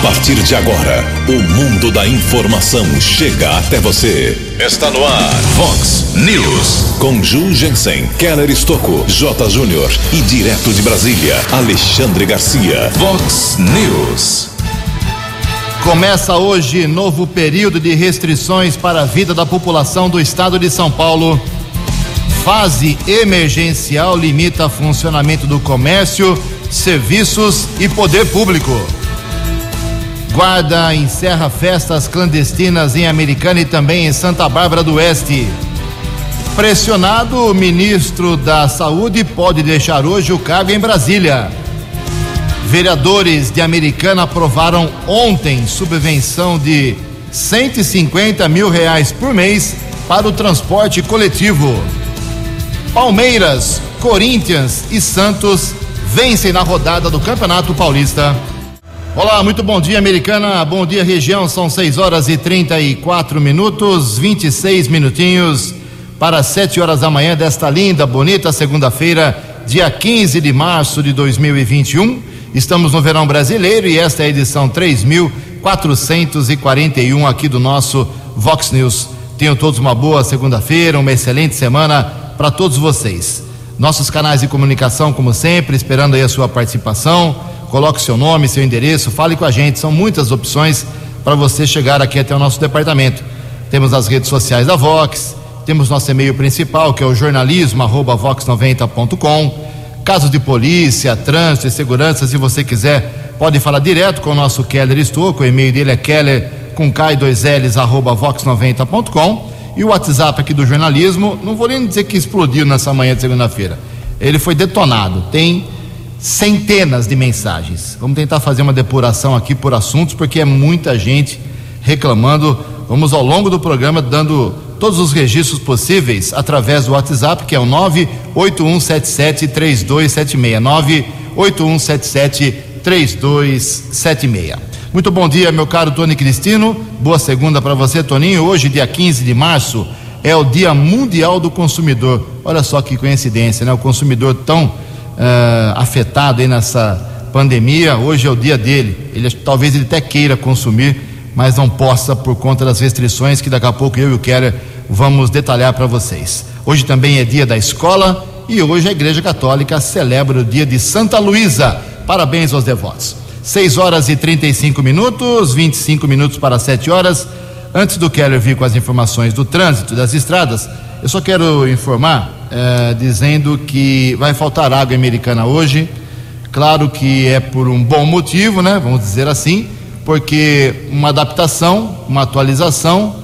A partir de agora, o mundo da informação chega até você. Está no ar, Fox News. Com Ju Jensen, Keller Estocco, J. Júnior e direto de Brasília, Alexandre Garcia. Fox News. Começa hoje novo período de restrições para a vida da população do estado de São Paulo. Fase emergencial limita funcionamento do comércio, serviços e poder público. Guarda encerra festas clandestinas em Americana e também em Santa Bárbara do Oeste. Pressionado, o ministro da Saúde pode deixar hoje o cargo em Brasília. Vereadores de Americana aprovaram ontem subvenção de 150 mil reais por mês para o transporte coletivo. Palmeiras, Corinthians e Santos vencem na rodada do Campeonato Paulista. Olá, muito bom dia, Americana. Bom dia, região. São 6 horas e 34 minutos, 26 minutinhos para 7 horas da manhã desta linda, bonita segunda-feira, dia 15 de março de 2021. Estamos no verão brasileiro e esta é a edição 3441 aqui do nosso Vox News. Tenham todos uma boa segunda-feira, uma excelente semana para todos vocês. Nossos canais de comunicação, como sempre, esperando aí a sua participação. Coloque seu nome, seu endereço, fale com a gente. São muitas opções para você chegar aqui até o nosso departamento. Temos as redes sociais da Vox, temos nosso e-mail principal, que é o jornalismo@vox90.com. Casos de polícia, trânsito e segurança, se você quiser, pode falar direto com o nosso Keller Estouco. O e-mail dele é keller com k 2 ls arroba vox90.com. E o WhatsApp aqui do jornalismo, não vou nem dizer que explodiu nessa manhã de segunda-feira. Ele foi detonado. Tem centenas de mensagens. Vamos tentar fazer uma depuração aqui por assuntos, porque é muita gente reclamando. Vamos ao longo do programa dando todos os registros possíveis através do WhatsApp, que é o 981773276. 981773276. Muito bom dia, meu caro Tony Cristino. Boa segunda para você, Toninho. Hoje, dia 15 de março, é o Dia Mundial do Consumidor. Olha só que coincidência, né? O consumidor tão uh, afetado aí nessa pandemia, hoje é o dia dele. Ele talvez ele até queira consumir, mas não possa por conta das restrições que daqui a pouco eu e o Keller vamos detalhar para vocês. Hoje também é dia da escola e hoje a Igreja Católica celebra o dia de Santa Luísa. Parabéns aos devotos. 6 horas e 35 minutos, 25 minutos para 7 horas. Antes do Keller vir com as informações do trânsito das estradas, eu só quero informar, eh, dizendo que vai faltar água americana hoje. Claro que é por um bom motivo, né? Vamos dizer assim, porque uma adaptação, uma atualização,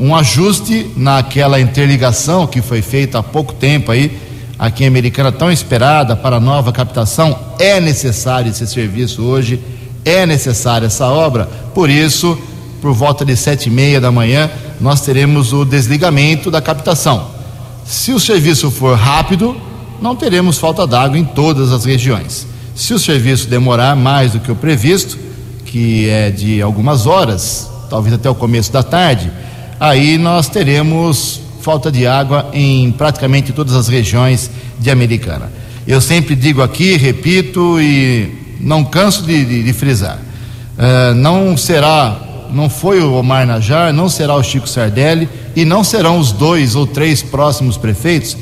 um ajuste naquela interligação que foi feita há pouco tempo aí, aqui em Americana, tão esperada para a nova captação, é necessário esse serviço hoje, é necessária essa obra, por isso, por volta de sete e meia da manhã, nós teremos o desligamento da captação. Se o serviço for rápido, não teremos falta d'água em todas as regiões. Se o serviço demorar mais do que o previsto, que é de algumas horas, talvez até o começo da tarde, aí nós teremos falta de água em praticamente todas as regiões de Americana. Eu sempre digo aqui, repito e não canso de, de, de frisar: uh, não será, não foi o Omar Najar, não será o Chico Sardelli e não serão os dois ou três próximos prefeitos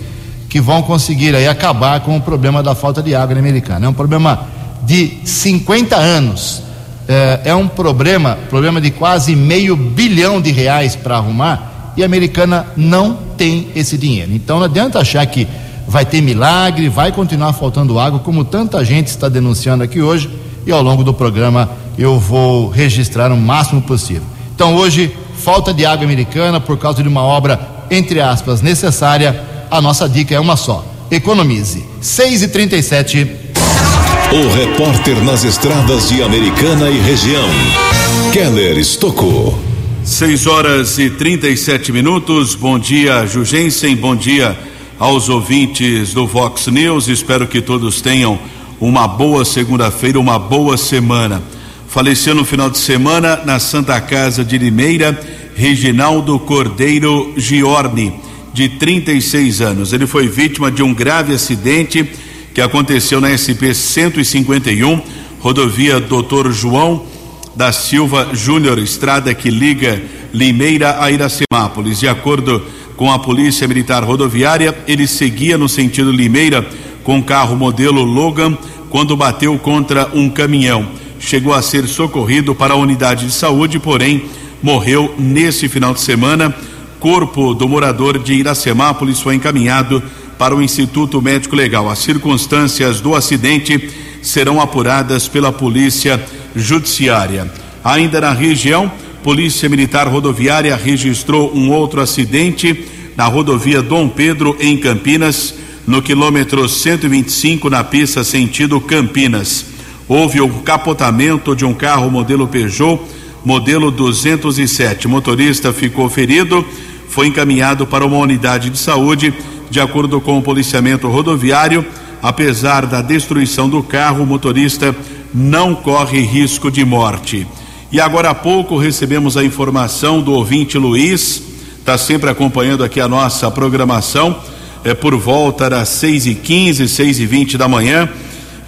que vão conseguir aí acabar com o problema da falta de água na Americana. É um problema de 50 anos. É, é um problema, problema de quase meio bilhão de reais para arrumar e a Americana não tem esse dinheiro. Então não adianta achar que vai ter milagre, vai continuar faltando água, como tanta gente está denunciando aqui hoje, e ao longo do programa eu vou registrar o máximo possível. Então hoje, falta de água americana por causa de uma obra, entre aspas, necessária a nossa dica é uma só: economize. 6 e 37 O repórter nas estradas de Americana e região, Keller Estocou. 6 horas e 37 minutos. Bom dia, Jugensen. Bom dia aos ouvintes do Vox News. Espero que todos tenham uma boa segunda-feira, uma boa semana. Faleceu no final de semana na Santa Casa de Limeira, Reginaldo Cordeiro Giorni de 36 anos. Ele foi vítima de um grave acidente que aconteceu na SP 151, rodovia Doutor João, da Silva Júnior, estrada que liga Limeira a Iracemápolis. De acordo com a Polícia Militar Rodoviária, ele seguia no sentido Limeira com carro modelo Logan quando bateu contra um caminhão. Chegou a ser socorrido para a unidade de saúde, porém morreu nesse final de semana. Corpo do morador de Iracemápolis foi encaminhado para o Instituto Médico Legal. As circunstâncias do acidente serão apuradas pela Polícia Judiciária. Ainda na região, Polícia Militar Rodoviária registrou um outro acidente na rodovia Dom Pedro, em Campinas, no quilômetro 125, na pista sentido Campinas. Houve o capotamento de um carro modelo Peugeot, modelo 207. O motorista ficou ferido, foi encaminhado para uma unidade de saúde, de acordo com o policiamento rodoviário. Apesar da destruição do carro, o motorista não corre risco de morte. E agora há pouco recebemos a informação do ouvinte Luiz, está sempre acompanhando aqui a nossa programação, é por volta das seis e quinze, seis e vinte da manhã.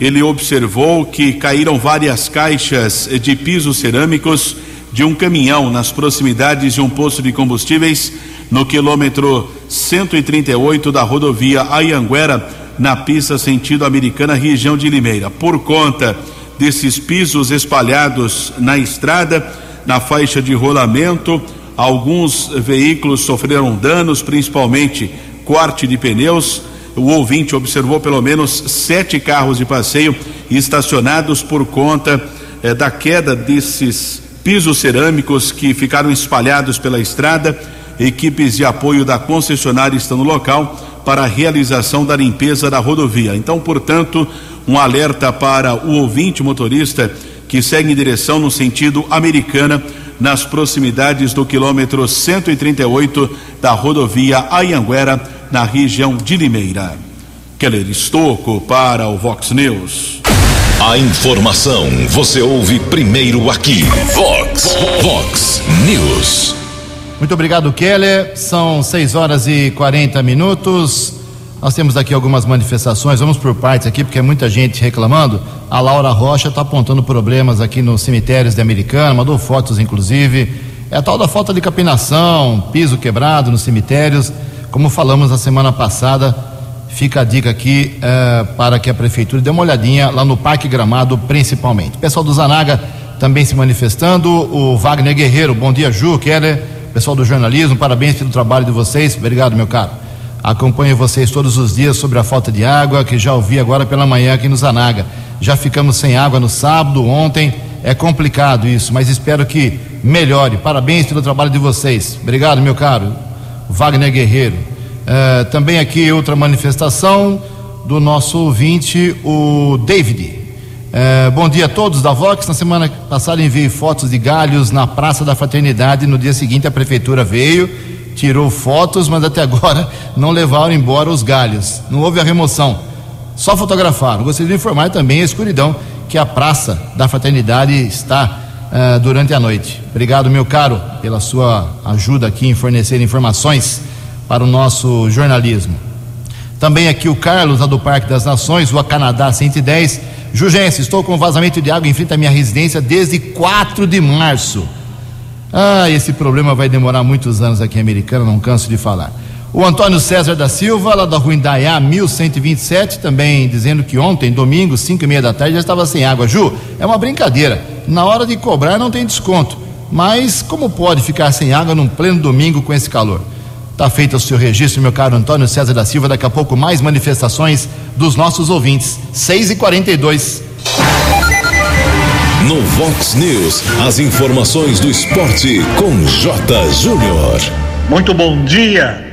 Ele observou que caíram várias caixas de pisos cerâmicos de um caminhão nas proximidades de um posto de combustíveis no quilômetro 138 da rodovia Ayanguera, na pista sentido americana, região de Limeira. Por conta desses pisos espalhados na estrada, na faixa de rolamento. Alguns veículos sofreram danos, principalmente corte de pneus. O ouvinte observou pelo menos sete carros de passeio estacionados por conta eh, da queda desses pisos cerâmicos que ficaram espalhados pela estrada. Equipes de apoio da concessionária estão no local para a realização da limpeza da rodovia. Então, portanto, um alerta para o ouvinte motorista que segue em direção no sentido americana, nas proximidades do quilômetro 138 da rodovia Ayanguera, na região de Limeira. Keller Estocco para o Vox News. A informação você ouve primeiro aqui. Vox, Vox News. Muito obrigado, Keller. São 6 horas e 40 minutos. Nós temos aqui algumas manifestações, vamos por partes aqui, porque é muita gente reclamando. A Laura Rocha está apontando problemas aqui nos cemitérios de Americana, mandou fotos, inclusive. É a tal da falta de capinação, piso quebrado nos cemitérios. Como falamos na semana passada, fica a dica aqui é, para que a prefeitura dê uma olhadinha lá no Parque Gramado, principalmente. Pessoal do Zanaga também se manifestando. O Wagner Guerreiro, bom dia, Ju, Keller. Pessoal do jornalismo, parabéns pelo trabalho de vocês. Obrigado, meu caro. Acompanho vocês todos os dias sobre a falta de água, que já ouvi agora pela manhã aqui no Zanaga. Já ficamos sem água no sábado, ontem. É complicado isso, mas espero que melhore. Parabéns pelo trabalho de vocês. Obrigado, meu caro. Wagner Guerreiro. Uh, também aqui outra manifestação do nosso ouvinte, o David. Uh, bom dia a todos da Vox. Na semana passada enviei fotos de galhos na Praça da Fraternidade. No dia seguinte a prefeitura veio tirou fotos, mas até agora não levaram embora os galhos. Não houve a remoção, só fotografaram. Gostaria de informar também a escuridão que a Praça da Fraternidade está uh, durante a noite. Obrigado, meu caro, pela sua ajuda aqui em fornecer informações para o nosso jornalismo. Também aqui o Carlos, lá do Parque das Nações, Rua Canadá 110. Jugense, estou com vazamento de água em frente à minha residência desde 4 de março. Ah, esse problema vai demorar muitos anos aqui em Americana, não canso de falar. O Antônio César da Silva, lá da rua Indaiá, 1127, também dizendo que ontem, domingo, 5 e meia da tarde, já estava sem água. Ju, é uma brincadeira. Na hora de cobrar não tem desconto. Mas como pode ficar sem água num pleno domingo com esse calor? Tá feito o seu registro, meu caro Antônio César da Silva. Daqui a pouco mais manifestações dos nossos ouvintes. 6 e 42 no Vox News, as informações do esporte com J. Júnior. Muito bom dia.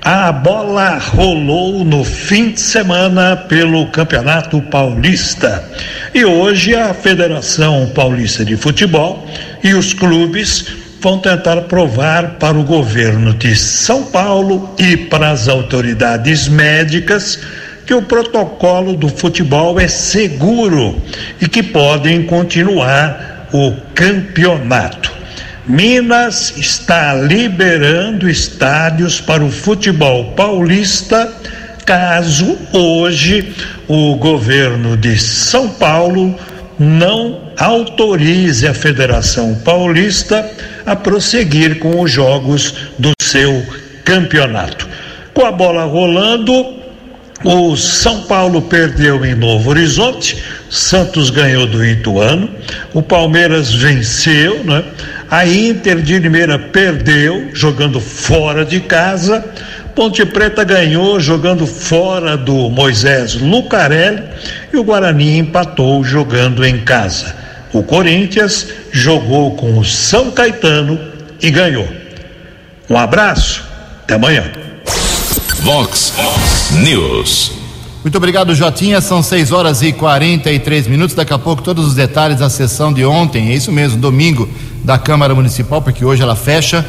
A bola rolou no fim de semana pelo Campeonato Paulista. E hoje a Federação Paulista de Futebol e os clubes vão tentar provar para o governo de São Paulo e para as autoridades médicas que o protocolo do futebol é seguro e que podem continuar o campeonato. Minas está liberando estádios para o futebol paulista caso hoje o governo de São Paulo não autorize a Federação Paulista a prosseguir com os jogos do seu campeonato. Com a bola rolando, o São Paulo perdeu em Novo Horizonte, Santos ganhou do Ituano, o Palmeiras venceu, né? A Inter de Limeira perdeu, jogando fora de casa. Ponte Preta ganhou jogando fora do Moisés Lucarelli e o Guarani empatou jogando em casa. O Corinthians jogou com o São Caetano e ganhou. Um abraço, até amanhã. Vox News. Muito obrigado, Jotinha. São 6 horas e 43 minutos. Daqui a pouco, todos os detalhes da sessão de ontem, é isso mesmo, domingo, da Câmara Municipal, porque hoje ela fecha.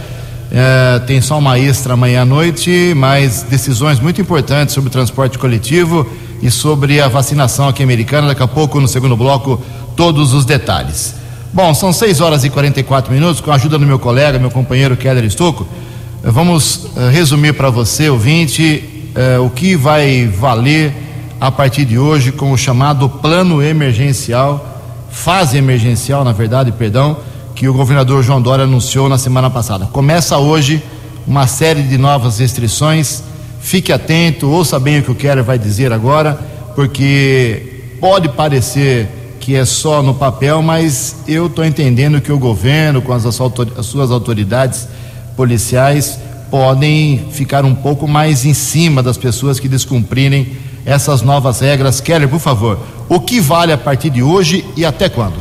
É, tem só uma extra amanhã à noite, mas decisões muito importantes sobre o transporte coletivo e sobre a vacinação aqui americana. Daqui a pouco, no segundo bloco, todos os detalhes. Bom, são 6 horas e 44 minutos, com a ajuda do meu colega, meu companheiro Keller Estocco. Vamos uh, resumir para você, ouvinte, uh, o que vai valer a partir de hoje com o chamado plano emergencial, fase emergencial, na verdade, perdão, que o governador João Dória anunciou na semana passada. Começa hoje uma série de novas restrições. Fique atento, ouça bem o que o Keller vai dizer agora, porque pode parecer que é só no papel, mas eu estou entendendo que o governo, com as suas autoridades, policiais podem ficar um pouco mais em cima das pessoas que descumprirem essas novas regras. Keller, por favor, o que vale a partir de hoje e até quando?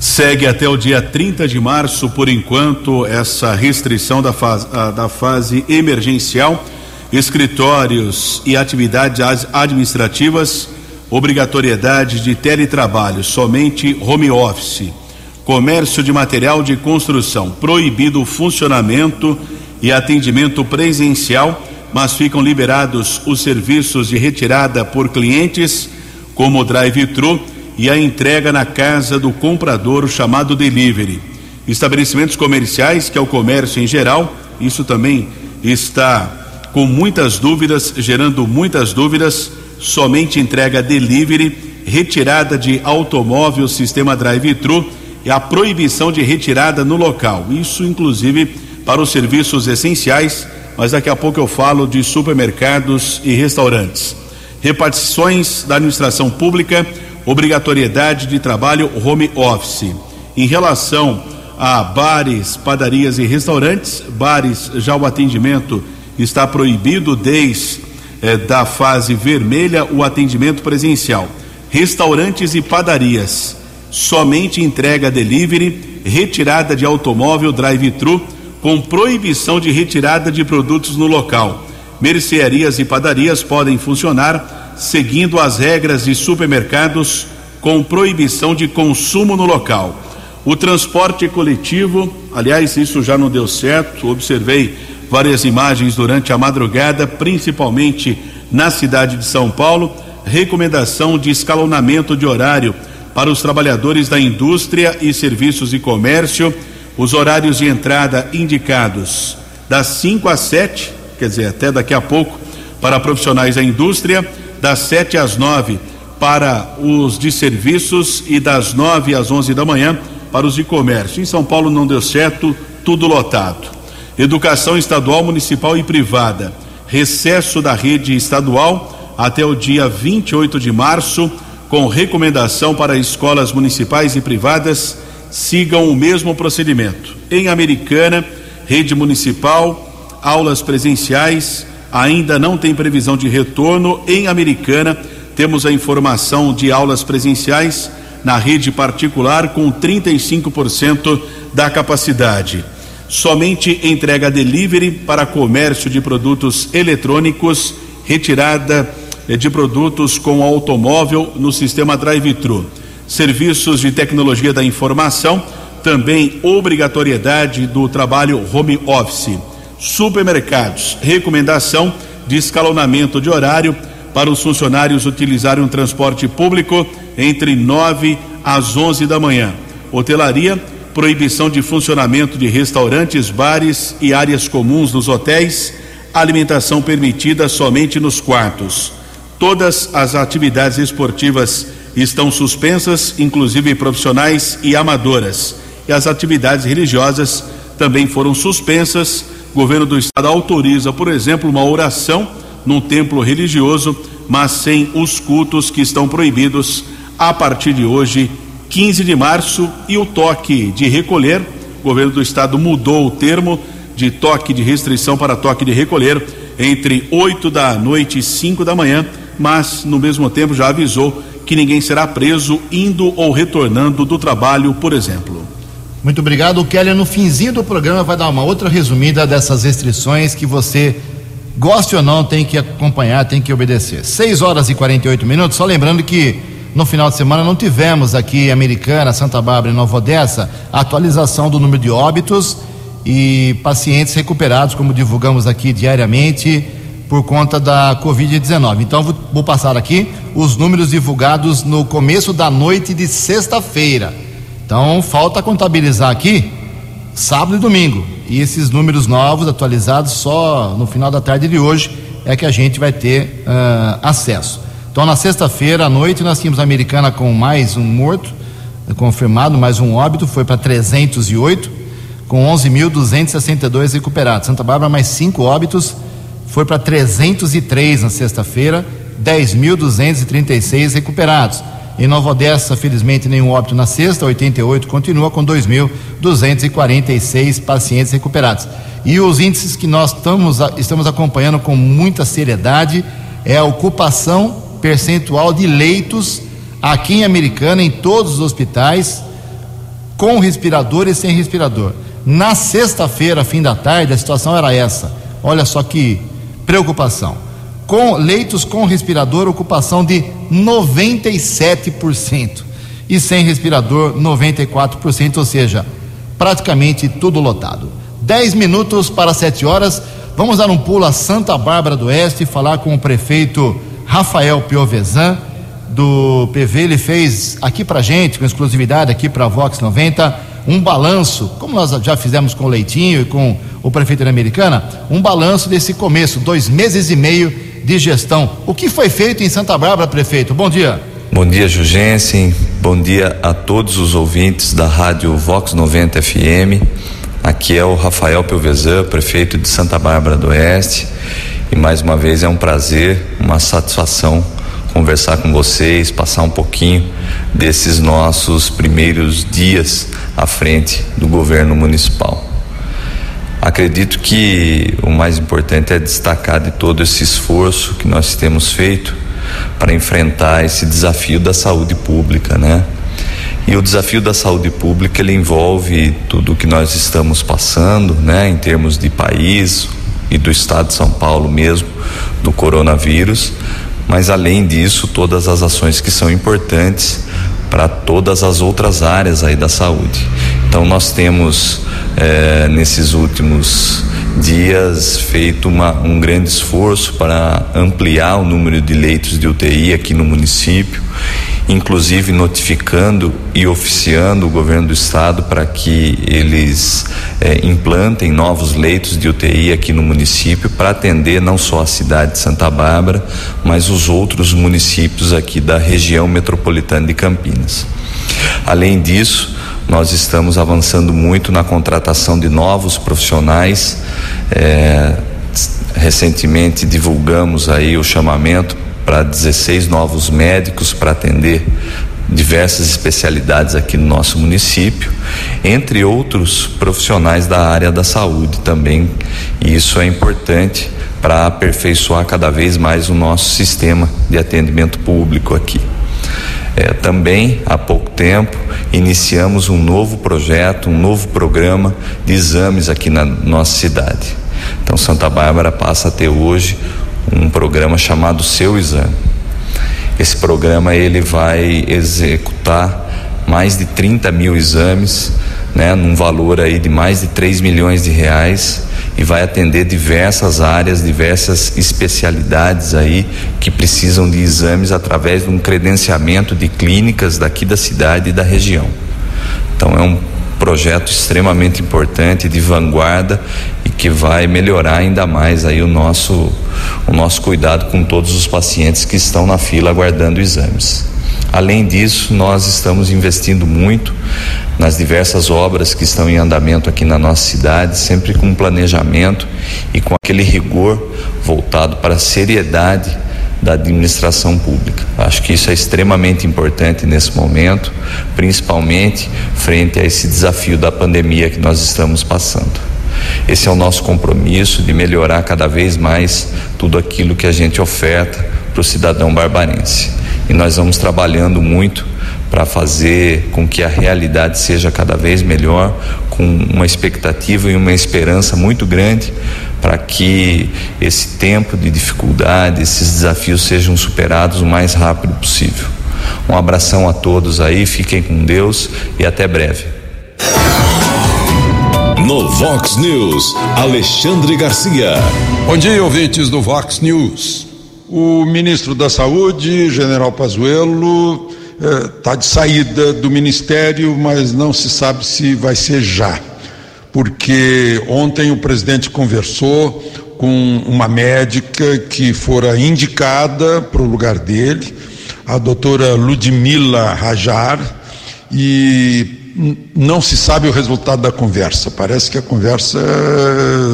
Segue até o dia 30 de março, por enquanto, essa restrição da fase, da fase emergencial. Escritórios e atividades administrativas, obrigatoriedade de teletrabalho, somente home office comércio de material de construção, proibido o funcionamento e atendimento presencial, mas ficam liberados os serviços de retirada por clientes, como o drive-thru e a entrega na casa do comprador, chamado delivery. Estabelecimentos comerciais, que é o comércio em geral, isso também está com muitas dúvidas, gerando muitas dúvidas, somente entrega delivery, retirada de automóvel, sistema drive-thru e a proibição de retirada no local. Isso, inclusive, para os serviços essenciais, mas daqui a pouco eu falo de supermercados e restaurantes. Repartições da administração pública, obrigatoriedade de trabalho home office. Em relação a bares, padarias e restaurantes, bares já o atendimento está proibido desde eh, da fase vermelha o atendimento presencial. Restaurantes e padarias somente entrega delivery, retirada de automóvel drive-thru, com proibição de retirada de produtos no local. Mercearias e padarias podem funcionar seguindo as regras de supermercados com proibição de consumo no local. O transporte coletivo, aliás, isso já não deu certo, observei várias imagens durante a madrugada, principalmente na cidade de São Paulo. Recomendação de escalonamento de horário para os trabalhadores da indústria e serviços e comércio, os horários de entrada indicados das 5 às 7, quer dizer, até daqui a pouco, para profissionais da indústria, das 7 às 9 para os de serviços e das 9 às 11 da manhã para os de comércio. Em São Paulo não deu certo, tudo lotado. Educação estadual, municipal e privada. Recesso da rede estadual até o dia 28 de março com recomendação para escolas municipais e privadas sigam o mesmo procedimento. Em Americana, rede municipal, aulas presenciais ainda não tem previsão de retorno. Em Americana, temos a informação de aulas presenciais na rede particular com 35% da capacidade. Somente entrega delivery para comércio de produtos eletrônicos, retirada de produtos com automóvel no sistema drive-thru. Serviços de tecnologia da informação, também obrigatoriedade do trabalho home office. Supermercados, recomendação de escalonamento de horário para os funcionários utilizarem um transporte público entre 9 às 11 da manhã. Hotelaria, proibição de funcionamento de restaurantes, bares e áreas comuns nos hotéis. Alimentação permitida somente nos quartos todas as atividades esportivas estão suspensas, inclusive profissionais e amadoras. E as atividades religiosas também foram suspensas. O governo do estado autoriza, por exemplo, uma oração num templo religioso, mas sem os cultos que estão proibidos a partir de hoje, 15 de março, e o toque de recolher. O governo do estado mudou o termo de toque de restrição para toque de recolher entre 8 da noite e 5 da manhã, mas no mesmo tempo já avisou que ninguém será preso indo ou retornando do trabalho, por exemplo. Muito obrigado. O Kelly, no finzinho do programa, vai dar uma outra resumida dessas restrições que você, goste ou não, tem que acompanhar, tem que obedecer. 6 horas e 48 minutos. Só lembrando que no final de semana não tivemos aqui Americana, Santa Bárbara e Nova Odessa a atualização do número de óbitos e pacientes recuperados, como divulgamos aqui diariamente, por conta da Covid-19. Então, vou, vou passar aqui os números divulgados no começo da noite de sexta-feira. Então, falta contabilizar aqui sábado e domingo. E esses números novos, atualizados, só no final da tarde de hoje é que a gente vai ter uh, acesso. Então, na sexta-feira à noite, nós tínhamos a americana com mais um morto, confirmado, mais um óbito, foi para 308 com 11.262 recuperados. Santa Bárbara, mais cinco óbitos, foi para 303 na sexta-feira, 10.236 recuperados. Em Nova Odessa, felizmente, nenhum óbito na sexta, 88 continua com 2.246 pacientes recuperados. E os índices que nós estamos, estamos acompanhando com muita seriedade é a ocupação percentual de leitos aqui em Americana, em todos os hospitais, com respirador e sem respirador. Na sexta-feira, fim da tarde, a situação era essa. Olha só que preocupação. Com leitos com respirador, ocupação de 97%. E sem respirador, 94%, ou seja, praticamente tudo lotado. 10 minutos para 7 horas. Vamos dar um pulo a Santa Bárbara do Oeste e falar com o prefeito Rafael Piovesan do PV. Ele fez aqui para gente, com exclusividade aqui para a Vox 90 um balanço, como nós já fizemos com o Leitinho e com o prefeito da Americana, um balanço desse começo, dois meses e meio de gestão. O que foi feito em Santa Bárbara, prefeito? Bom dia. Bom dia, Jugensen. Bom dia a todos os ouvintes da Rádio Vox 90 FM. Aqui é o Rafael Pelvezan, prefeito de Santa Bárbara do Oeste. E mais uma vez é um prazer, uma satisfação conversar com vocês, passar um pouquinho desses nossos primeiros dias à frente do governo municipal. Acredito que o mais importante é destacar de todo esse esforço que nós temos feito para enfrentar esse desafio da saúde pública, né? E o desafio da saúde pública ele envolve tudo o que nós estamos passando, né, em termos de país e do estado de São Paulo mesmo, do coronavírus, mas além disso, todas as ações que são importantes para todas as outras áreas aí da saúde. Então nós temos eh, nesses últimos dias feito uma, um grande esforço para ampliar o número de leitos de UTI aqui no município inclusive notificando e oficiando o governo do estado para que eles eh, implantem novos leitos de UTI aqui no município para atender não só a cidade de Santa Bárbara, mas os outros municípios aqui da região metropolitana de Campinas. Além disso, nós estamos avançando muito na contratação de novos profissionais. Eh, recentemente divulgamos aí o chamamento para 16 novos médicos para atender diversas especialidades aqui no nosso município, entre outros profissionais da área da saúde também. E isso é importante para aperfeiçoar cada vez mais o nosso sistema de atendimento público aqui. É, também há pouco tempo iniciamos um novo projeto, um novo programa de exames aqui na nossa cidade. Então Santa Bárbara passa a ter hoje um programa chamado Seu Exame. Esse programa ele vai executar mais de 30 mil exames, né, num valor aí de mais de 3 milhões de reais e vai atender diversas áreas, diversas especialidades aí que precisam de exames através de um credenciamento de clínicas daqui da cidade e da região. Então é um projeto extremamente importante de vanguarda e que vai melhorar ainda mais aí o nosso o nosso cuidado com todos os pacientes que estão na fila aguardando exames. Além disso, nós estamos investindo muito nas diversas obras que estão em andamento aqui na nossa cidade, sempre com planejamento e com aquele rigor voltado para a seriedade da administração pública. Acho que isso é extremamente importante nesse momento, principalmente frente a esse desafio da pandemia que nós estamos passando. Esse é o nosso compromisso de melhorar cada vez mais tudo aquilo que a gente oferta para o cidadão barbarense. E nós vamos trabalhando muito para fazer com que a realidade seja cada vez melhor, com uma expectativa e uma esperança muito grande para que esse tempo de dificuldade, esses desafios sejam superados o mais rápido possível. Um abração a todos aí, fiquem com Deus e até breve. No Vox News, Alexandre Garcia. Bom dia, ouvintes do Vox News. O ministro da Saúde, General Pazuello, está eh, de saída do ministério, mas não se sabe se vai ser já. Porque ontem o presidente conversou com uma médica que fora indicada para o lugar dele, a doutora Ludmila Rajar, e não se sabe o resultado da conversa. Parece que a conversa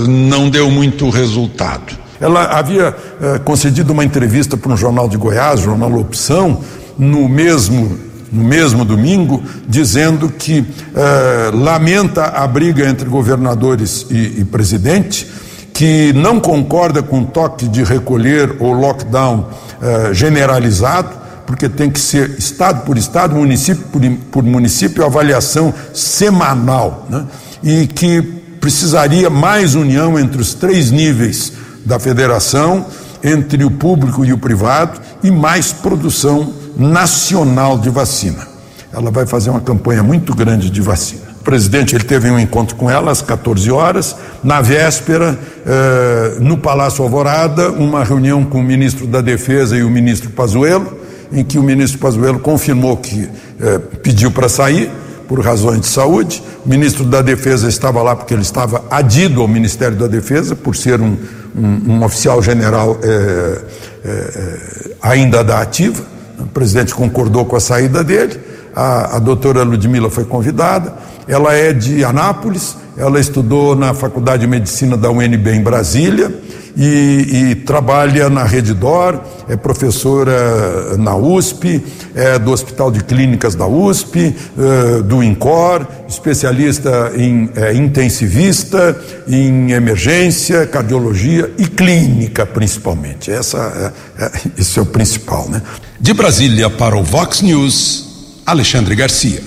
não deu muito resultado. Ela havia eh, concedido uma entrevista para um jornal de Goiás, jornal Opção, no mesmo no mesmo domingo, dizendo que eh, lamenta a briga entre governadores e, e presidente, que não concorda com o toque de recolher ou lockdown eh, generalizado, porque tem que ser estado por estado, município por, por município, avaliação semanal, né? e que precisaria mais união entre os três níveis da federação, entre o público e o privado, e mais produção nacional de vacina. Ela vai fazer uma campanha muito grande de vacina. O presidente ele teve um encontro com ela às 14 horas. Na véspera, eh, no Palácio Alvorada, uma reunião com o ministro da Defesa e o ministro Pazuello, em que o ministro Pazuello confirmou que eh, pediu para sair por razões de saúde. O ministro da Defesa estava lá porque ele estava adido ao Ministério da Defesa, por ser um, um, um oficial general eh, eh, ainda da ativa. O presidente concordou com a saída dele. A, a doutora Ludmila foi convidada. Ela é de Anápolis, ela estudou na Faculdade de Medicina da UNB em Brasília e, e trabalha na Redidor, é professora na USP, é do Hospital de Clínicas da USP, é, do INCOR, especialista em é, intensivista, em emergência, cardiologia e clínica principalmente. Essa é, é, esse é o principal, né? De Brasília para o Vox News, Alexandre Garcia.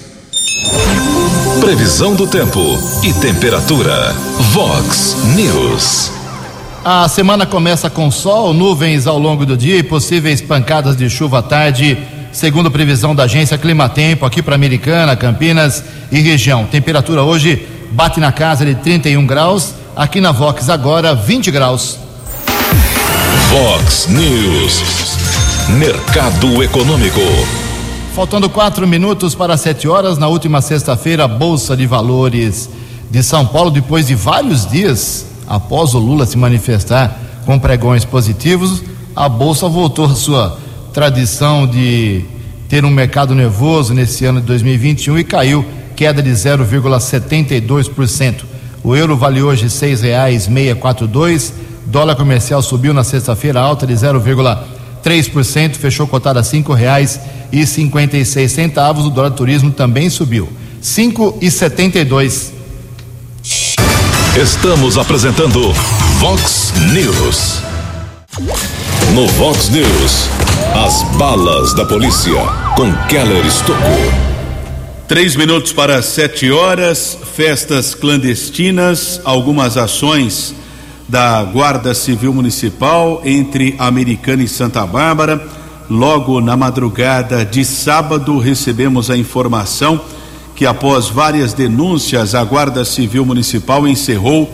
Previsão do tempo e temperatura. Vox News. A semana começa com sol, nuvens ao longo do dia e possíveis pancadas de chuva à tarde, segundo previsão da agência Climatempo, aqui para Americana, Campinas e região. Temperatura hoje bate na casa de 31 graus, aqui na Vox agora 20 graus. Vox News. Mercado Econômico. Faltando quatro minutos para sete horas, na última sexta-feira, a Bolsa de Valores de São Paulo, depois de vários dias após o Lula se manifestar com pregões positivos, a Bolsa voltou à sua tradição de ter um mercado nervoso nesse ano de 2021 e caiu, queda de 0,72%. O euro vale hoje R$ 6,642, dólar comercial subiu na sexta-feira, alta de 0,3%, fechou cotado a R$ 5,56. O dólar turismo também subiu, R$ 5,72. Estamos apresentando Vox News. No Vox News, as balas da polícia com Keller Estocou. Três minutos para sete horas, festas clandestinas, algumas ações da Guarda Civil Municipal entre Americana e Santa Bárbara. Logo na madrugada de sábado, recebemos a informação que após várias denúncias, a Guarda Civil Municipal encerrou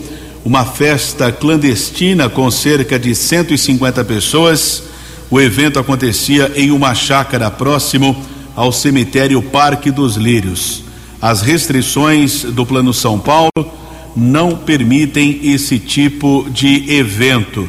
uma festa clandestina com cerca de 150 pessoas. O evento acontecia em uma chácara próximo ao cemitério Parque dos Lírios. As restrições do Plano São Paulo não permitem esse tipo de evento.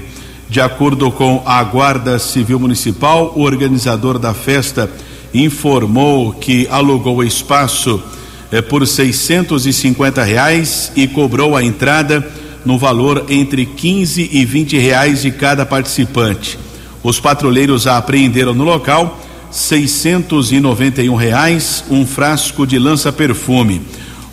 De acordo com a Guarda Civil Municipal, o organizador da festa informou que alugou espaço eh, por 650 reais e cobrou a entrada no valor entre 15 e 20 reais de cada participante. Os patrulheiros apreenderam no local 691 reais, um frasco de lança-perfume.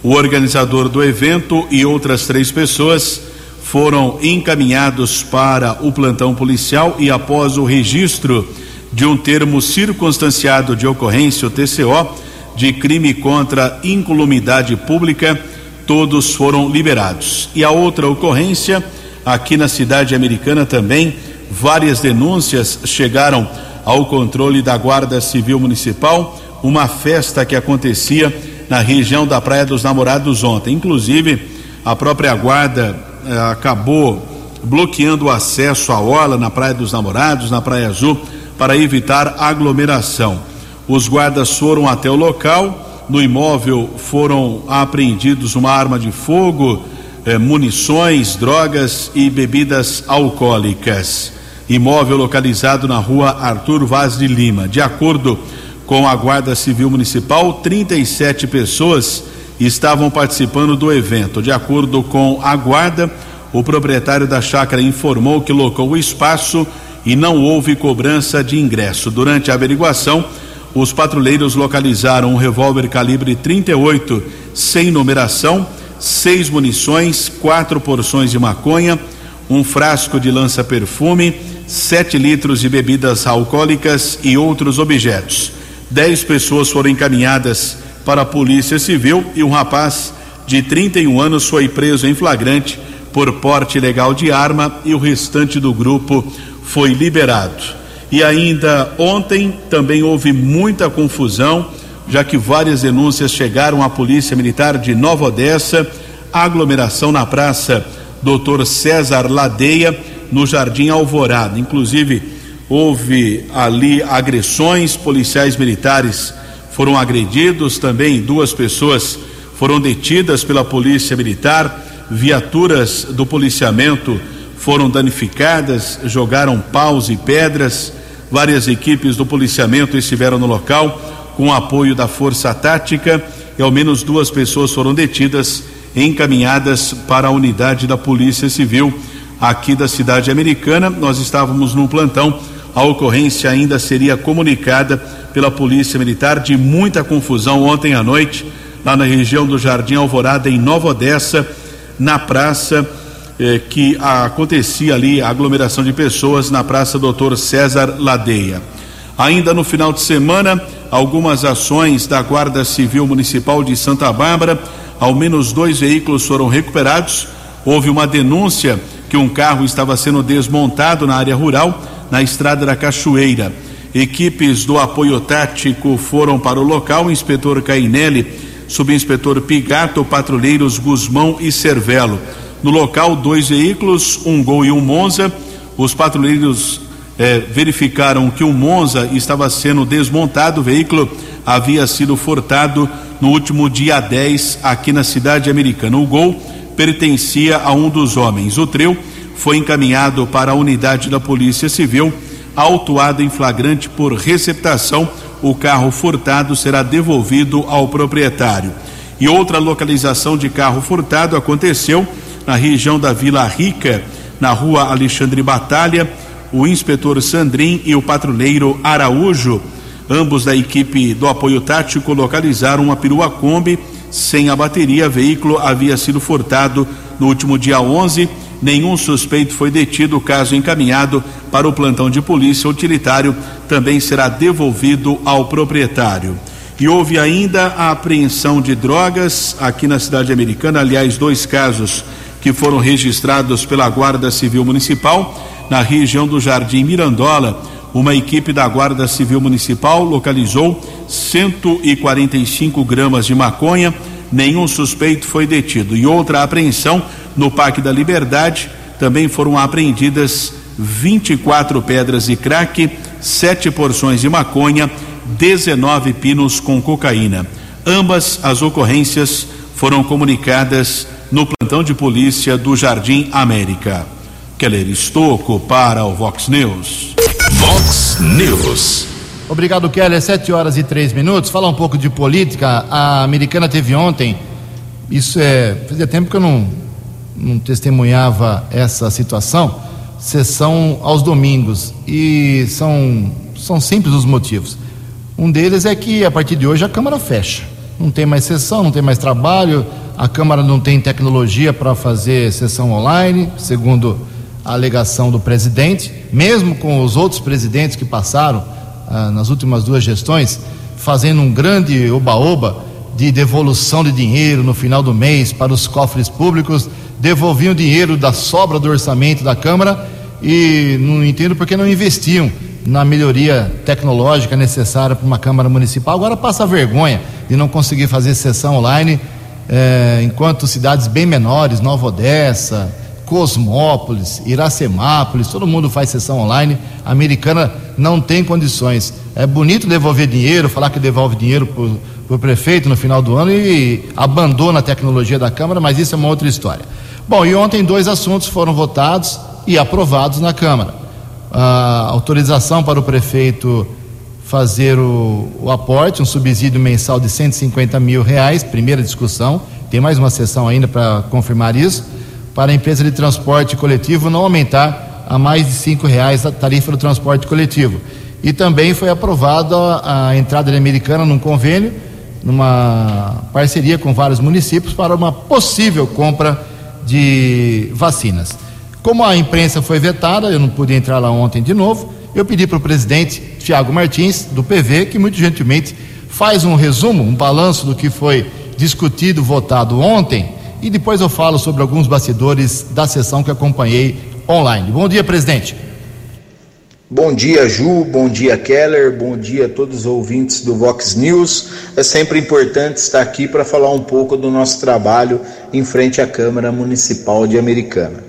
O organizador do evento e outras três pessoas foram encaminhados para o plantão policial e após o registro de um termo circunstanciado de ocorrência, o TCO, de crime contra incolumidade pública, todos foram liberados. E a outra ocorrência, aqui na cidade americana também, várias denúncias chegaram ao controle da Guarda Civil Municipal, uma festa que acontecia na região da Praia dos Namorados ontem. Inclusive, a própria Guarda eh, acabou bloqueando o acesso à orla na Praia dos Namorados, na Praia Azul, para evitar aglomeração. Os guardas foram até o local, no imóvel foram apreendidos uma arma de fogo, eh, munições, drogas e bebidas alcoólicas. Imóvel localizado na rua Arthur Vaz de Lima. De acordo com a Guarda Civil Municipal, 37 pessoas estavam participando do evento. De acordo com a Guarda, o proprietário da chácara informou que locou o espaço e não houve cobrança de ingresso. Durante a averiguação, os patrulheiros localizaram um revólver calibre 38 sem numeração, seis munições, quatro porções de maconha, um frasco de lança-perfume, sete litros de bebidas alcoólicas e outros objetos. Dez pessoas foram encaminhadas para a Polícia Civil e um rapaz de 31 anos foi preso em flagrante por porte ilegal de arma e o restante do grupo foi liberado. E ainda ontem também houve muita confusão, já que várias denúncias chegaram à Polícia Militar de Nova Odessa, aglomeração na Praça Doutor César Ladeia, no Jardim Alvorada. Inclusive, houve ali agressões, policiais militares foram agredidos, também duas pessoas foram detidas pela Polícia Militar, viaturas do policiamento foram danificadas, jogaram paus e pedras. Várias equipes do policiamento estiveram no local com apoio da Força Tática e ao menos duas pessoas foram detidas encaminhadas para a unidade da Polícia Civil aqui da cidade americana. Nós estávamos num plantão. A ocorrência ainda seria comunicada pela Polícia Militar de muita confusão ontem à noite, lá na região do Jardim Alvorada, em Nova Odessa, na praça eh, que acontecia ali a aglomeração de pessoas na Praça Doutor César Ladeia. Ainda no final de semana, algumas ações da Guarda Civil Municipal de Santa Bárbara, ao menos dois veículos foram recuperados. Houve uma denúncia que um carro estava sendo desmontado na área rural, na estrada da Cachoeira. Equipes do apoio tático foram para o local, o inspetor Cainelli, subinspetor Pigato, patrulheiros Guzmão e Cervelo. No local, dois veículos, um Gol e um Monza. Os patrulheiros eh, verificaram que o Monza estava sendo desmontado, o veículo havia sido furtado no último dia 10 aqui na cidade americana. O Gol pertencia a um dos homens. O trio foi encaminhado para a unidade da Polícia Civil, autuado em flagrante por receptação. O carro furtado será devolvido ao proprietário. E outra localização de carro furtado aconteceu na região da Vila Rica, na rua Alexandre Batalha, o inspetor Sandrin e o patrulheiro Araújo, ambos da equipe do apoio tático, localizaram uma perua Kombi sem a bateria. Veículo havia sido furtado no último dia 11. Nenhum suspeito foi detido. O caso encaminhado para o plantão de polícia utilitário também será devolvido ao proprietário. E houve ainda a apreensão de drogas aqui na cidade americana, aliás, dois casos que foram registrados pela Guarda Civil Municipal na região do Jardim Mirandola. Uma equipe da Guarda Civil Municipal localizou 145 gramas de maconha. Nenhum suspeito foi detido. E outra apreensão no Parque da Liberdade. Também foram apreendidas 24 pedras de crack, sete porções de maconha, 19 pinos com cocaína. Ambas as ocorrências foram comunicadas no plantão de polícia do Jardim América. Keller Estocco para o Vox News. Vox News. Obrigado, Keller. Sete horas e três minutos. Falar um pouco de política. A americana teve ontem. Isso é. Fazia tempo que eu não, não testemunhava essa situação. Sessão aos domingos. E são, são simples os motivos. Um deles é que a partir de hoje a Câmara fecha. Não tem mais sessão, não tem mais trabalho. A Câmara não tem tecnologia para fazer sessão online, segundo a alegação do presidente. Mesmo com os outros presidentes que passaram ah, nas últimas duas gestões, fazendo um grande oba-oba de devolução de dinheiro no final do mês para os cofres públicos, devolviam dinheiro da sobra do orçamento da Câmara e não entendo por que não investiam na melhoria tecnológica necessária para uma Câmara Municipal. Agora passa vergonha de não conseguir fazer sessão online, eh, enquanto cidades bem menores, Nova Odessa, Cosmópolis, Iracemápolis, todo mundo faz sessão online. A americana não tem condições. É bonito devolver dinheiro, falar que devolve dinheiro para o prefeito no final do ano e abandona a tecnologia da Câmara, mas isso é uma outra história. Bom, e ontem dois assuntos foram votados e aprovados na Câmara. A autorização para o prefeito fazer o, o aporte, um subsídio mensal de 150 mil reais, primeira discussão. Tem mais uma sessão ainda para confirmar isso para a empresa de transporte coletivo não aumentar a mais de cinco reais a tarifa do transporte coletivo. E também foi aprovada a entrada da Americana num convênio, numa parceria com vários municípios para uma possível compra de vacinas. Como a imprensa foi vetada, eu não pude entrar lá ontem de novo, eu pedi para o presidente Tiago Martins, do PV, que muito gentilmente faz um resumo, um balanço do que foi discutido, votado ontem e depois eu falo sobre alguns bastidores da sessão que acompanhei online. Bom dia, presidente. Bom dia, Ju. Bom dia, Keller. Bom dia a todos os ouvintes do Vox News. É sempre importante estar aqui para falar um pouco do nosso trabalho em frente à Câmara Municipal de Americana.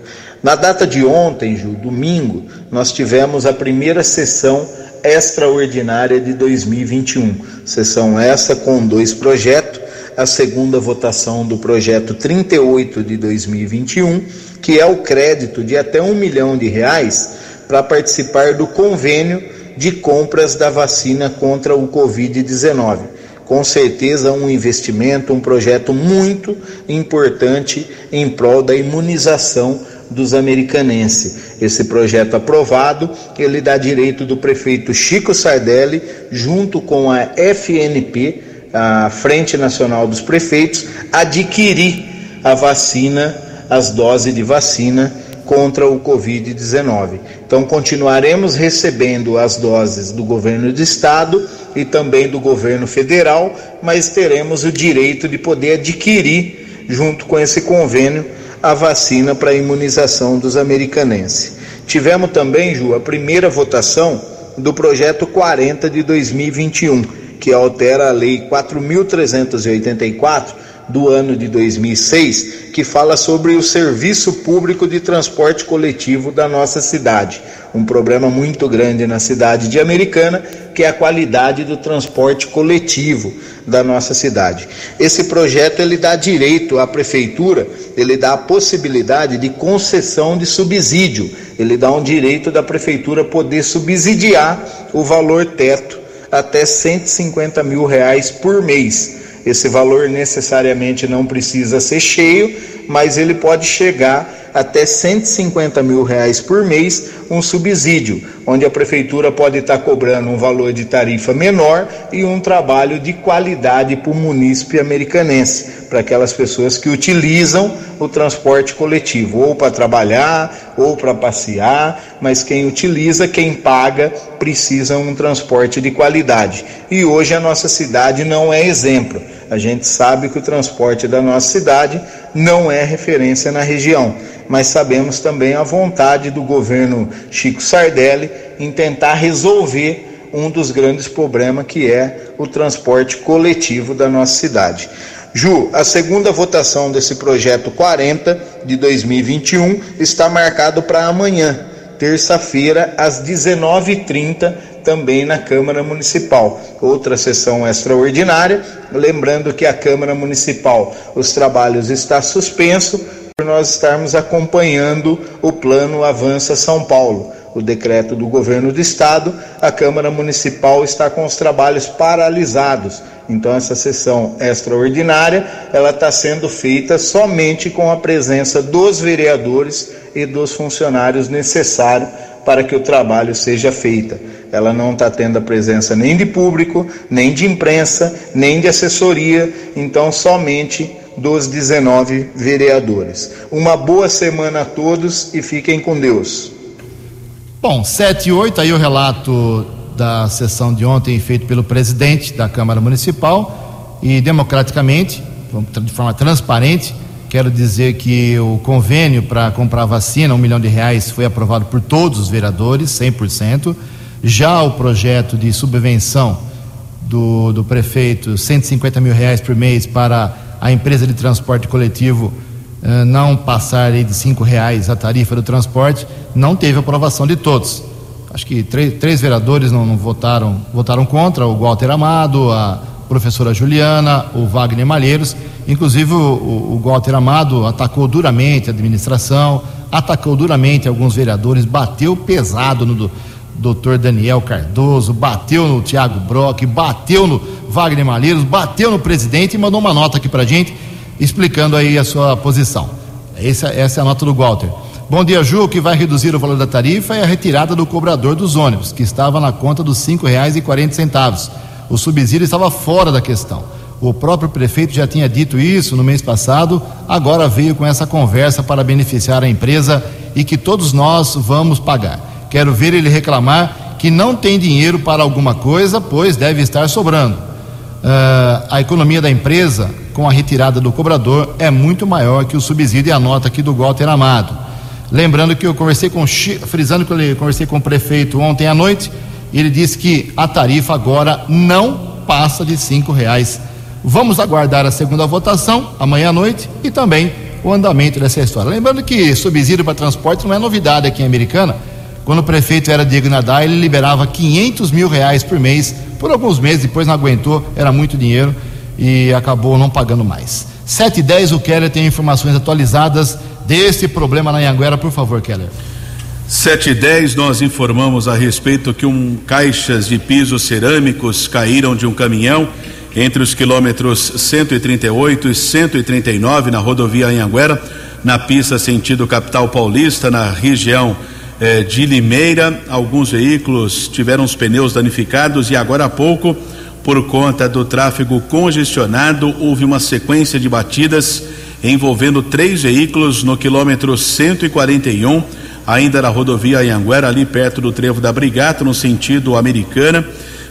Na data de ontem, Ju, domingo, nós tivemos a primeira sessão extraordinária de 2021. Sessão essa com dois projetos a segunda votação do projeto 38 de 2021, que é o crédito de até um milhão de reais para participar do convênio de compras da vacina contra o Covid-19. Com certeza, um investimento, um projeto muito importante em prol da imunização dos americanenses. Esse projeto aprovado, ele dá direito do prefeito Chico Sardelli, junto com a FNP, a Frente Nacional dos Prefeitos, adquirir a vacina, as doses de vacina contra o Covid-19. Então, continuaremos recebendo as doses do governo do estado e também do governo federal, mas teremos o direito de poder adquirir, junto com esse convênio, a vacina para a imunização dos americanenses. Tivemos também, Ju, a primeira votação do projeto 40 de 2021 que altera a Lei 4.384 do ano de 2006, que fala sobre o serviço público de transporte coletivo da nossa cidade. Um problema muito grande na cidade de Americana, que é a qualidade do transporte coletivo da nossa cidade. Esse projeto ele dá direito à prefeitura, ele dá a possibilidade de concessão de subsídio, ele dá um direito da prefeitura poder subsidiar o valor teto até 150 mil reais por mês. Esse valor necessariamente não precisa ser cheio, mas ele pode chegar até 150 mil reais por mês um subsídio, onde a prefeitura pode estar cobrando um valor de tarifa menor e um trabalho de qualidade para o munícipe americanense, para aquelas pessoas que utilizam o transporte coletivo, ou para trabalhar, ou para passear, mas quem utiliza, quem paga, precisa um transporte de qualidade. E hoje a nossa cidade não é exemplo. A gente sabe que o transporte da nossa cidade não é referência na região, mas sabemos também a vontade do governo Chico Sardelli em tentar resolver um dos grandes problemas que é o transporte coletivo da nossa cidade. Ju, a segunda votação desse projeto 40 de 2021 está marcado para amanhã, terça-feira, às 19h30, também na Câmara Municipal. Outra sessão extraordinária, lembrando que a Câmara Municipal, os trabalhos está suspenso por nós estarmos acompanhando o plano Avança São Paulo, o decreto do governo do estado, a Câmara Municipal está com os trabalhos paralisados. Então essa sessão extraordinária, ela está sendo feita somente com a presença dos vereadores e dos funcionários necessários para que o trabalho seja feito. Ela não está tendo a presença nem de público, nem de imprensa, nem de assessoria, então somente dos 19 vereadores. Uma boa semana a todos e fiquem com Deus. Bom, 7 e 8, aí o relato da sessão de ontem feito pelo presidente da Câmara Municipal e democraticamente, de forma transparente, quero dizer que o convênio para comprar vacina, um milhão de reais, foi aprovado por todos os vereadores, 100%. Já o projeto de subvenção do, do prefeito, 150 mil reais por mês para a empresa de transporte coletivo eh, não passar de cinco reais a tarifa do transporte, não teve aprovação de todos. Acho que três, três vereadores não, não, votaram, votaram contra, o Walter Amado, a professora Juliana, o Wagner Malheiros. Inclusive o, o, Walter Amado atacou duramente a administração, atacou duramente alguns vereadores, bateu pesado no doutor Daniel Cardoso, bateu no Tiago Brock, bateu no Wagner Malheiros, bateu no presidente e mandou uma nota aqui pra gente explicando aí a sua posição. Essa, essa é a nota do Walter. Bom dia, Ju. O que vai reduzir o valor da tarifa é a retirada do cobrador dos ônibus, que estava na conta dos quarenta centavos. O subsídio estava fora da questão. O próprio prefeito já tinha dito isso no mês passado, agora veio com essa conversa para beneficiar a empresa e que todos nós vamos pagar. Quero ver ele reclamar que não tem dinheiro para alguma coisa, pois deve estar sobrando. Uh, a economia da empresa com a retirada do cobrador é muito maior que o subsídio e a nota aqui do Walter Amado. Lembrando que eu conversei com, frisando que eu conversei com o prefeito ontem à noite, ele disse que a tarifa agora não passa de cinco reais. Vamos aguardar a segunda votação amanhã à noite e também o andamento dessa história. Lembrando que subsídio para transporte não é novidade aqui em Americana. Quando o prefeito era Diego Nadar, ele liberava 500 mil reais por mês por alguns meses, depois não aguentou, era muito dinheiro e acabou não pagando mais. 7 e 10, o Keller tem informações atualizadas desse problema na Anhanguera, por favor, Keller. 7 e 10, nós informamos a respeito que um caixas de pisos cerâmicos caíram de um caminhão entre os quilômetros 138 e 139 na rodovia Anhanguera, na pista sentido capital paulista, na região eh, de Limeira. Alguns veículos tiveram os pneus danificados e agora há pouco por conta do tráfego congestionado, houve uma sequência de batidas envolvendo três veículos no quilômetro 141, ainda na rodovia Anhanguera, ali perto do trevo da Brigata, no sentido americana.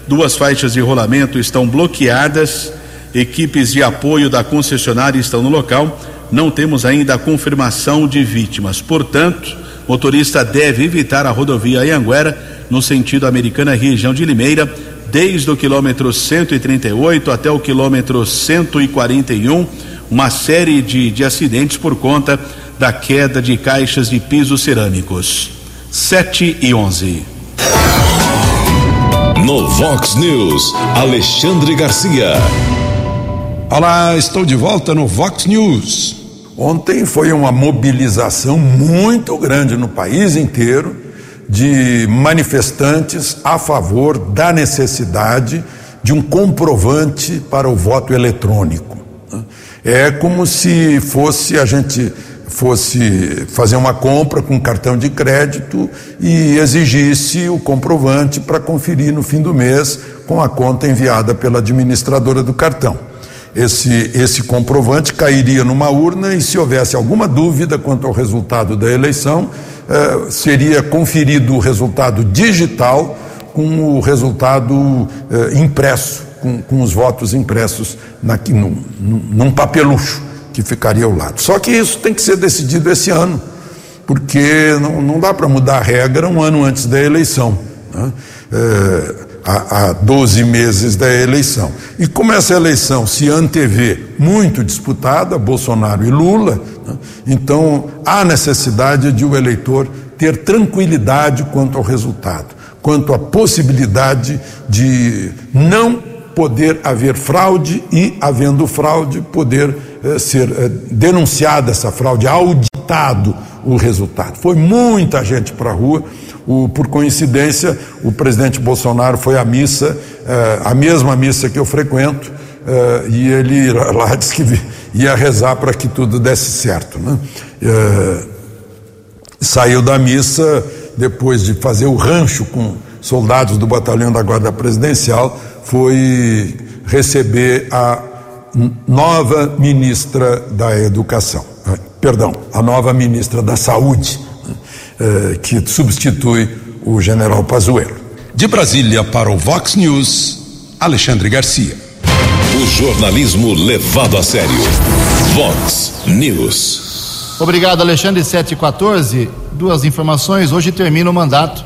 Duas faixas de rolamento estão bloqueadas, equipes de apoio da concessionária estão no local. Não temos ainda a confirmação de vítimas. Portanto, motorista deve evitar a rodovia Anhanguera no sentido americana, região de Limeira, desde o quilômetro 138 até o quilômetro 141, uma série de, de acidentes por conta da queda de caixas de pisos cerâmicos. 7 e 11. No Vox News, Alexandre Garcia. Olá, estou de volta no Vox News. Ontem foi uma mobilização muito grande no país inteiro de manifestantes a favor da necessidade de um comprovante para o voto eletrônico. É como se fosse a gente fosse fazer uma compra com cartão de crédito e exigisse o comprovante para conferir no fim do mês com a conta enviada pela administradora do cartão. Esse, esse comprovante cairia numa urna e, se houvesse alguma dúvida quanto ao resultado da eleição, eh, seria conferido o resultado digital com o resultado eh, impresso, com, com, os votos impressos na, num, num papelucho que ficaria ao lado. Só que isso tem que ser decidido esse ano, porque não, não dá para mudar a regra um ano antes da eleição. Né? É, há, há 12 meses da eleição. E como essa eleição se antevê muito disputada, Bolsonaro e Lula, né, então há necessidade de o eleitor ter tranquilidade quanto ao resultado, quanto à possibilidade de não poder haver fraude e, havendo fraude, poder eh, ser eh, denunciada essa fraude, auditado o resultado. Foi muita gente para a rua O, por coincidência, o presidente Bolsonaro foi à missa, eh, a mesma missa que eu frequento, eh, e ele lá disse que ia rezar para que tudo desse certo. Né? Eh, saiu da missa depois de fazer o rancho com soldados do batalhão da Guarda Presidencial, foi receber a nova ministra da Educação, eh, perdão, a nova ministra da Saúde, eh, que substitui o general Pazuello. De Brasília para o Vox News, Alexandre Garcia. O jornalismo levado a sério. Vox News. Obrigado, Alexandre 714. Duas informações. Hoje termina o mandato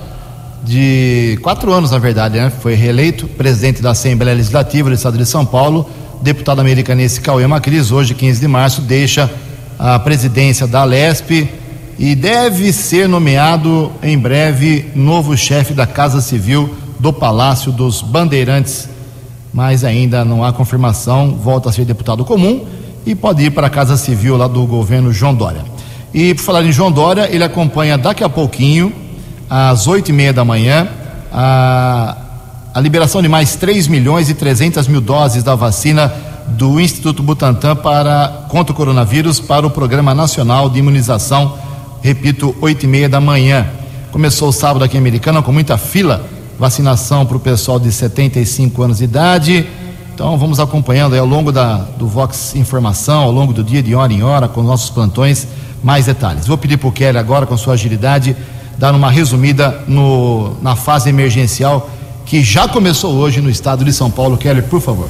de quatro anos, na verdade, né? Foi reeleito presidente da Assembleia Legislativa do Estado de São Paulo deputado americanense Cauê Macris, hoje, 15 de março, deixa a presidência da Lesp e deve ser nomeado em breve novo chefe da Casa Civil do Palácio dos Bandeirantes, mas ainda não há confirmação. Volta a ser deputado comum e pode ir para a Casa Civil lá do governo João Dória. E por falar em João Dória, ele acompanha daqui a pouquinho, às oito e meia da manhã, a a liberação de mais 3 milhões e 300 mil doses da vacina do Instituto Butantan para, contra o coronavírus para o Programa Nacional de Imunização, repito, 8 e meia da manhã. Começou o sábado aqui em Americana com muita fila, vacinação para o pessoal de 75 anos de idade. Então vamos acompanhando ao longo da, do Vox Informação, ao longo do dia, de hora em hora, com nossos plantões, mais detalhes. Vou pedir para o Kelly agora, com sua agilidade, dar uma resumida no, na fase emergencial que já começou hoje no estado de São Paulo. Keller, por favor.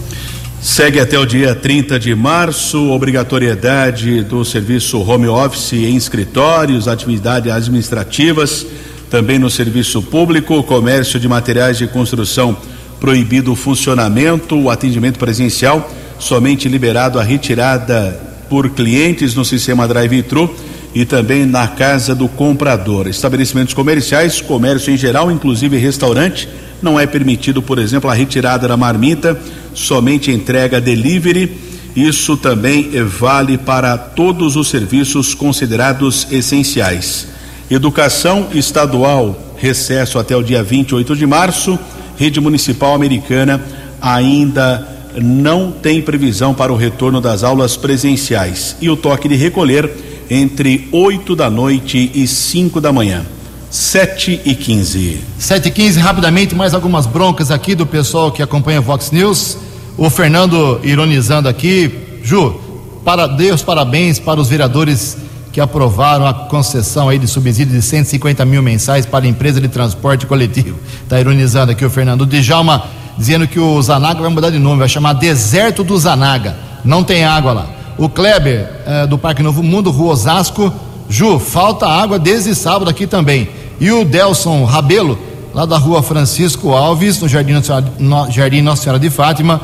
Segue até o dia 30 de março, obrigatoriedade do serviço home office em escritórios, atividades administrativas, também no serviço público, comércio de materiais de construção proibido o funcionamento, o atendimento presencial somente liberado a retirada por clientes no sistema drive-thru e também na casa do comprador. Estabelecimentos comerciais, comércio em geral, inclusive restaurante, não é permitido, por exemplo, a retirada da marmita, somente entrega delivery. Isso também vale para todos os serviços considerados essenciais. Educação estadual, recesso até o dia 28 de março. Rede Municipal Americana ainda não tem previsão para o retorno das aulas presenciais. E o toque de recolher entre 8 da noite e 5 da manhã. 7 e 15. 7 e 15, rapidamente, mais algumas broncas aqui do pessoal que acompanha Vox News. O Fernando ironizando aqui. Ju, para Deus, parabéns para os vereadores que aprovaram a concessão aí de subsídio de 150 mil mensais para a empresa de transporte coletivo. Está ironizando aqui o Fernando. O Djalma dizendo que o Zanaga vai mudar de nome, vai chamar Deserto do Zanaga. Não tem água lá. O Kleber, eh, do Parque Novo Mundo, Rua Osasco. Ju, falta água desde sábado aqui também. E o Delson Rabelo, lá da rua Francisco Alves, no Jardim Nossa Senhora, Jardim Nossa Senhora de Fátima,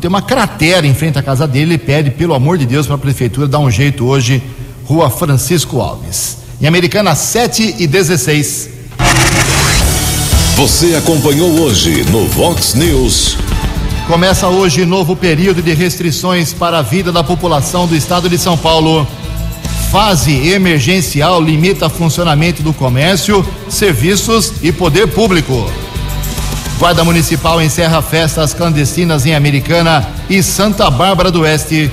tem uma cratera em frente à casa dele. Ele pede, pelo amor de Deus, para a prefeitura dar um jeito hoje. Rua Francisco Alves. Em Americana, 7 e 16. Você acompanhou hoje no Vox News. Começa hoje novo período de restrições para a vida da população do estado de São Paulo. Fase emergencial limita funcionamento do comércio, serviços e poder público. Guarda Municipal encerra festas clandestinas em Americana e Santa Bárbara do Oeste.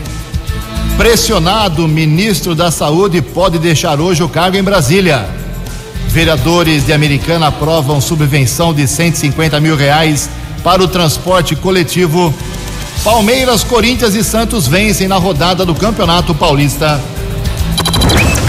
Pressionado, ministro da Saúde pode deixar hoje o cargo em Brasília. Vereadores de Americana aprovam subvenção de 150 mil reais para o transporte coletivo. Palmeiras, Corinthians e Santos vencem na rodada do Campeonato Paulista.